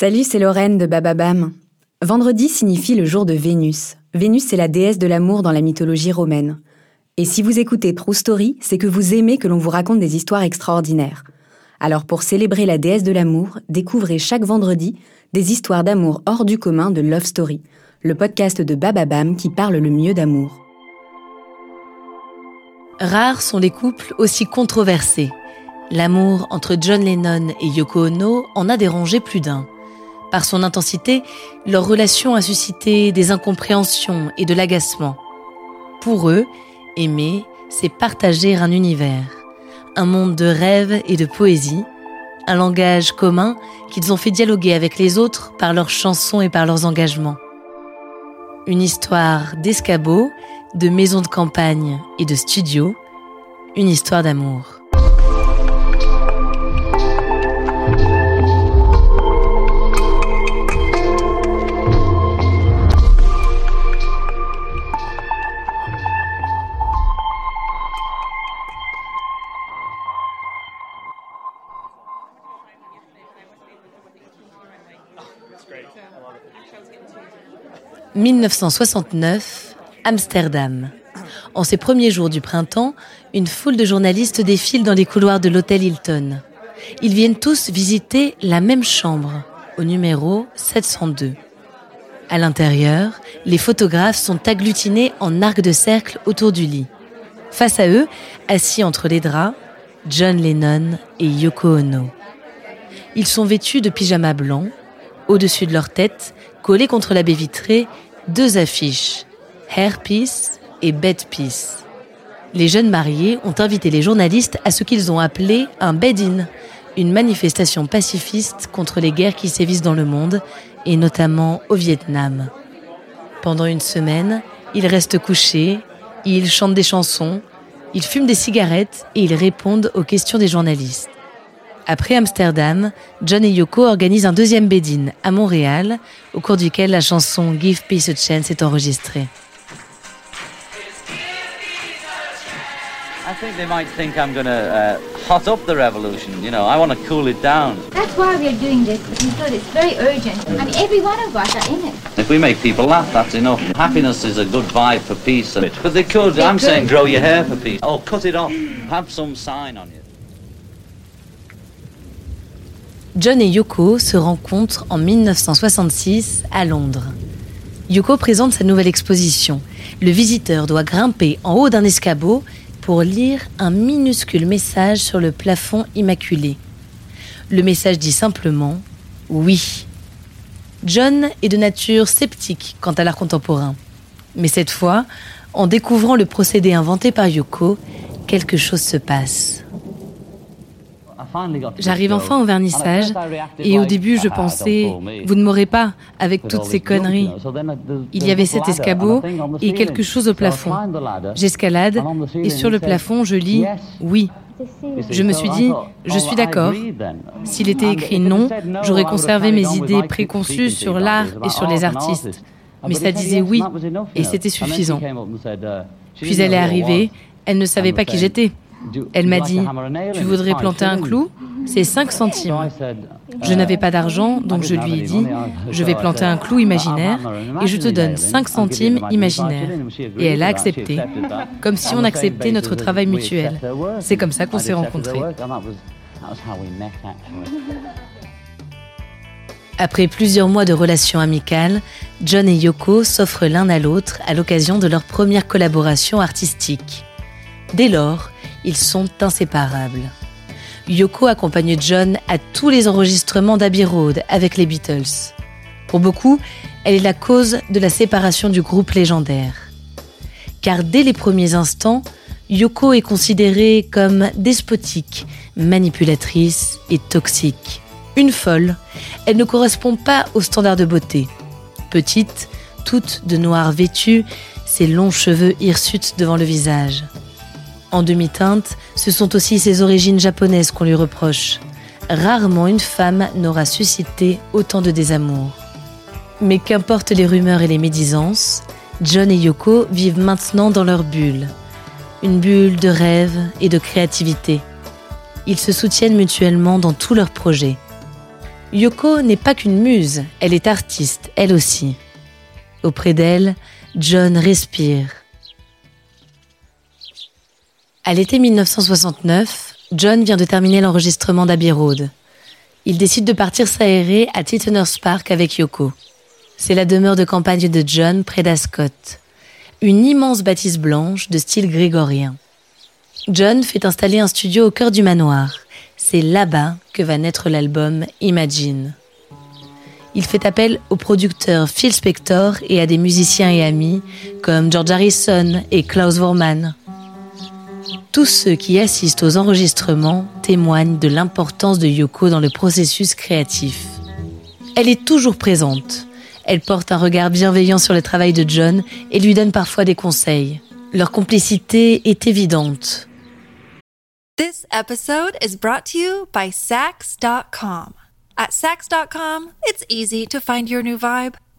Salut, c'est Lorraine de Bababam. Vendredi signifie le jour de Vénus. Vénus, c'est la déesse de l'amour dans la mythologie romaine. Et si vous écoutez True Story, c'est que vous aimez que l'on vous raconte des histoires extraordinaires. Alors pour célébrer la déesse de l'amour, découvrez chaque vendredi des histoires d'amour hors du commun de Love Story, le podcast de Bababam qui parle le mieux d'amour. Rares sont les couples aussi controversés. L'amour entre John Lennon et Yoko Ono en a dérangé plus d'un. Par son intensité, leur relation a suscité des incompréhensions et de l'agacement. Pour eux, aimer, c'est partager un univers, un monde de rêves et de poésie, un langage commun qu'ils ont fait dialoguer avec les autres par leurs chansons et par leurs engagements. Une histoire d'escabeau, de maisons de campagne et de studio, une histoire d'amour. 1969, Amsterdam. En ces premiers jours du printemps, une foule de journalistes défile dans les couloirs de l'hôtel Hilton. Ils viennent tous visiter la même chambre, au numéro 702. À l'intérieur, les photographes sont agglutinés en arc de cercle autour du lit. Face à eux, assis entre les draps, John Lennon et Yoko Ono. Ils sont vêtus de pyjamas blancs. Au-dessus de leur tête, collés contre la baie vitrée, deux affiches, Hair Peace et Bed Peace. Les jeunes mariés ont invité les journalistes à ce qu'ils ont appelé un bed-in, une manifestation pacifiste contre les guerres qui sévissent dans le monde, et notamment au Vietnam. Pendant une semaine, ils restent couchés, ils chantent des chansons, ils fument des cigarettes et ils répondent aux questions des journalistes. Après Amsterdam, John et Yoko organisent un deuxième bed à Montréal, au cours duquel la chanson Give Peace a Chance est enregistrée. I think they might think I'm going to uh, hot up the revolution. You know, I want to cool it down. That's why we're doing this, because it's very urgent. I mean, every one of us are in it. If we make people laugh, that's enough. Happiness is a good vibe for peace. But they could, They I'm could. saying, grow your hair for peace. Oh, cut it off. Have some sign on you. John et Yoko se rencontrent en 1966 à Londres. Yoko présente sa nouvelle exposition. Le visiteur doit grimper en haut d'un escabeau pour lire un minuscule message sur le plafond immaculé. Le message dit simplement oui. John est de nature sceptique quant à l'art contemporain. Mais cette fois, en découvrant le procédé inventé par Yoko, quelque chose se passe. J'arrive enfin au vernissage et au début je pensais, vous ne m'aurez pas avec toutes ces conneries. Il y avait cet escabeau et quelque chose au plafond. J'escalade et sur le plafond je lis oui. Je me suis dit, je suis d'accord. S'il était écrit non, j'aurais conservé mes idées préconçues sur l'art et sur les artistes. Mais ça disait oui et c'était suffisant. Puis elle est arrivée, elle ne savait pas qui j'étais. Elle m'a dit, tu voudrais planter un clou C'est 5 centimes. Je n'avais pas d'argent, donc je lui ai dit, je vais planter un clou imaginaire et je te donne 5 centimes imaginaires. Et elle a accepté, comme si on acceptait notre travail mutuel. C'est comme ça qu'on s'est rencontrés. Après plusieurs mois de relations amicales, John et Yoko s'offrent l'un à l'autre à l'occasion de leur première collaboration artistique. Dès lors, ils sont inséparables. Yoko accompagne John à tous les enregistrements d'Abbey Road avec les Beatles. Pour beaucoup, elle est la cause de la séparation du groupe légendaire. Car dès les premiers instants, Yoko est considérée comme despotique, manipulatrice et toxique. Une folle, elle ne correspond pas aux standards de beauté. Petite, toute de noir vêtue, ses longs cheveux hirsutes devant le visage. En demi-teinte, ce sont aussi ses origines japonaises qu'on lui reproche. Rarement une femme n'aura suscité autant de désamour. Mais qu'importe les rumeurs et les médisances, John et Yoko vivent maintenant dans leur bulle. Une bulle de rêve et de créativité. Ils se soutiennent mutuellement dans tous leurs projets. Yoko n'est pas qu'une muse, elle est artiste, elle aussi. Auprès d'elle, John respire, à l'été 1969, John vient de terminer l'enregistrement d'Abbey Road. Il décide de partir s'aérer à Tittenhurst Park avec Yoko. C'est la demeure de campagne de John près d'Ascot. Une immense bâtisse blanche de style grégorien. John fait installer un studio au cœur du manoir. C'est là-bas que va naître l'album Imagine. Il fait appel au producteur Phil Spector et à des musiciens et amis comme George Harrison et Klaus Vormann. Tous ceux qui assistent aux enregistrements témoignent de l'importance de Yoko dans le processus créatif. Elle est toujours présente. Elle porte un regard bienveillant sur le travail de John et lui donne parfois des conseils. Leur complicité est évidente. This episode is brought to you by Sax.com. At Sax.com, it's easy to find your new vibe.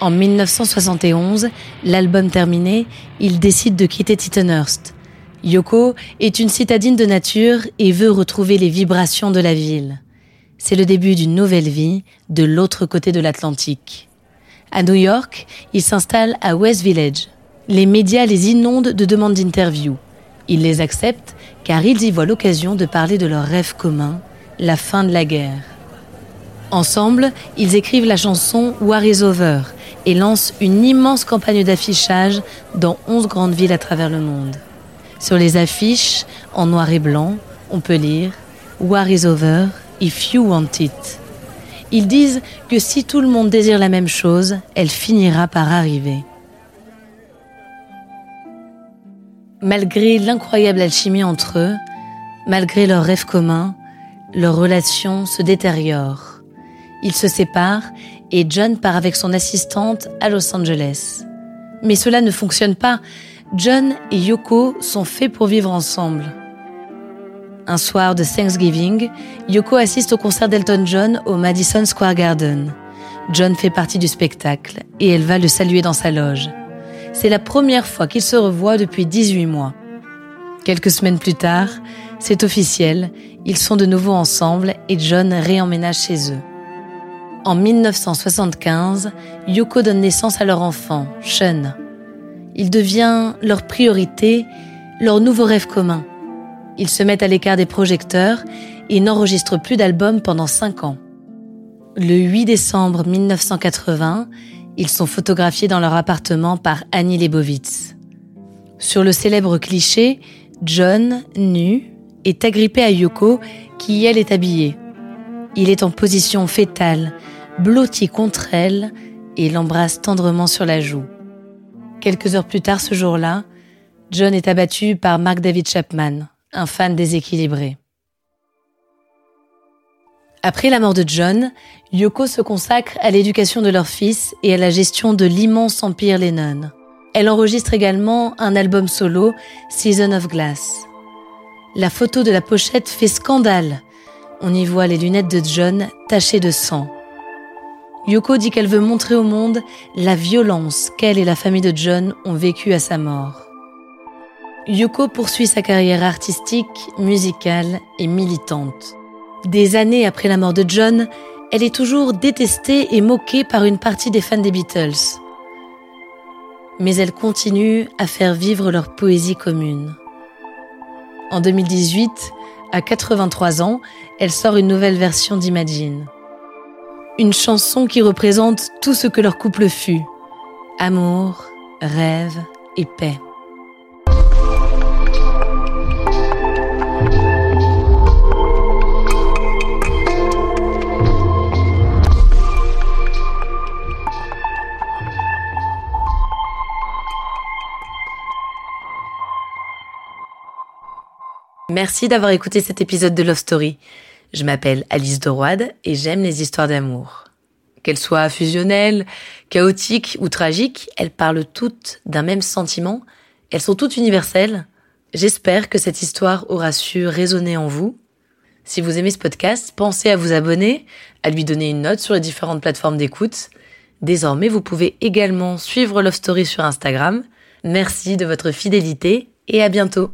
En 1971, l'album terminé, il décide de quitter Tittenhurst. Yoko est une citadine de nature et veut retrouver les vibrations de la ville. C'est le début d'une nouvelle vie de l'autre côté de l'Atlantique. À New York, il s'installe à West Village. Les médias les inondent de demandes d'interview. Ils les acceptent car ils y voient l'occasion de parler de leur rêve commun, la fin de la guerre. Ensemble, ils écrivent la chanson War is Over et lancent une immense campagne d'affichage dans 11 grandes villes à travers le monde. Sur les affiches, en noir et blanc, on peut lire War is over if you want it. Ils disent que si tout le monde désire la même chose, elle finira par arriver. Malgré l'incroyable alchimie entre eux, malgré leurs rêves communs, leur relation se détériore. Ils se séparent et John part avec son assistante à Los Angeles. Mais cela ne fonctionne pas. John et Yoko sont faits pour vivre ensemble. Un soir de Thanksgiving, Yoko assiste au concert d'Elton John au Madison Square Garden. John fait partie du spectacle et elle va le saluer dans sa loge. C'est la première fois qu'ils se revoient depuis 18 mois. Quelques semaines plus tard, c'est officiel, ils sont de nouveau ensemble et John réemménage chez eux. En 1975, Yoko donne naissance à leur enfant, Sean. Il devient leur priorité, leur nouveau rêve commun. Ils se mettent à l'écart des projecteurs et n'enregistrent plus d'albums pendant cinq ans. Le 8 décembre 1980, ils sont photographiés dans leur appartement par Annie Leibovitz. Sur le célèbre cliché, John, nu, est agrippé à Yoko, qui elle est habillée. Il est en position fétale, blotti contre elle, et l'embrasse tendrement sur la joue. Quelques heures plus tard ce jour-là, John est abattu par Mark David Chapman, un fan déséquilibré. Après la mort de John, Yoko se consacre à l'éducation de leur fils et à la gestion de l'immense empire Lennon. Elle enregistre également un album solo, Season of Glass. La photo de la pochette fait scandale. On y voit les lunettes de John tachées de sang. Yoko dit qu'elle veut montrer au monde la violence qu'elle et la famille de John ont vécue à sa mort. Yoko poursuit sa carrière artistique, musicale et militante. Des années après la mort de John, elle est toujours détestée et moquée par une partie des fans des Beatles. Mais elle continue à faire vivre leur poésie commune. En 2018, à 83 ans, elle sort une nouvelle version d'Imagine. Une chanson qui représente tout ce que leur couple fut. Amour, rêve et paix. Merci d'avoir écouté cet épisode de Love Story. Je m'appelle Alice Doroide et j'aime les histoires d'amour. Qu'elles soient fusionnelles, chaotiques ou tragiques, elles parlent toutes d'un même sentiment. Elles sont toutes universelles. J'espère que cette histoire aura su résonner en vous. Si vous aimez ce podcast, pensez à vous abonner, à lui donner une note sur les différentes plateformes d'écoute. Désormais, vous pouvez également suivre Love Story sur Instagram. Merci de votre fidélité et à bientôt.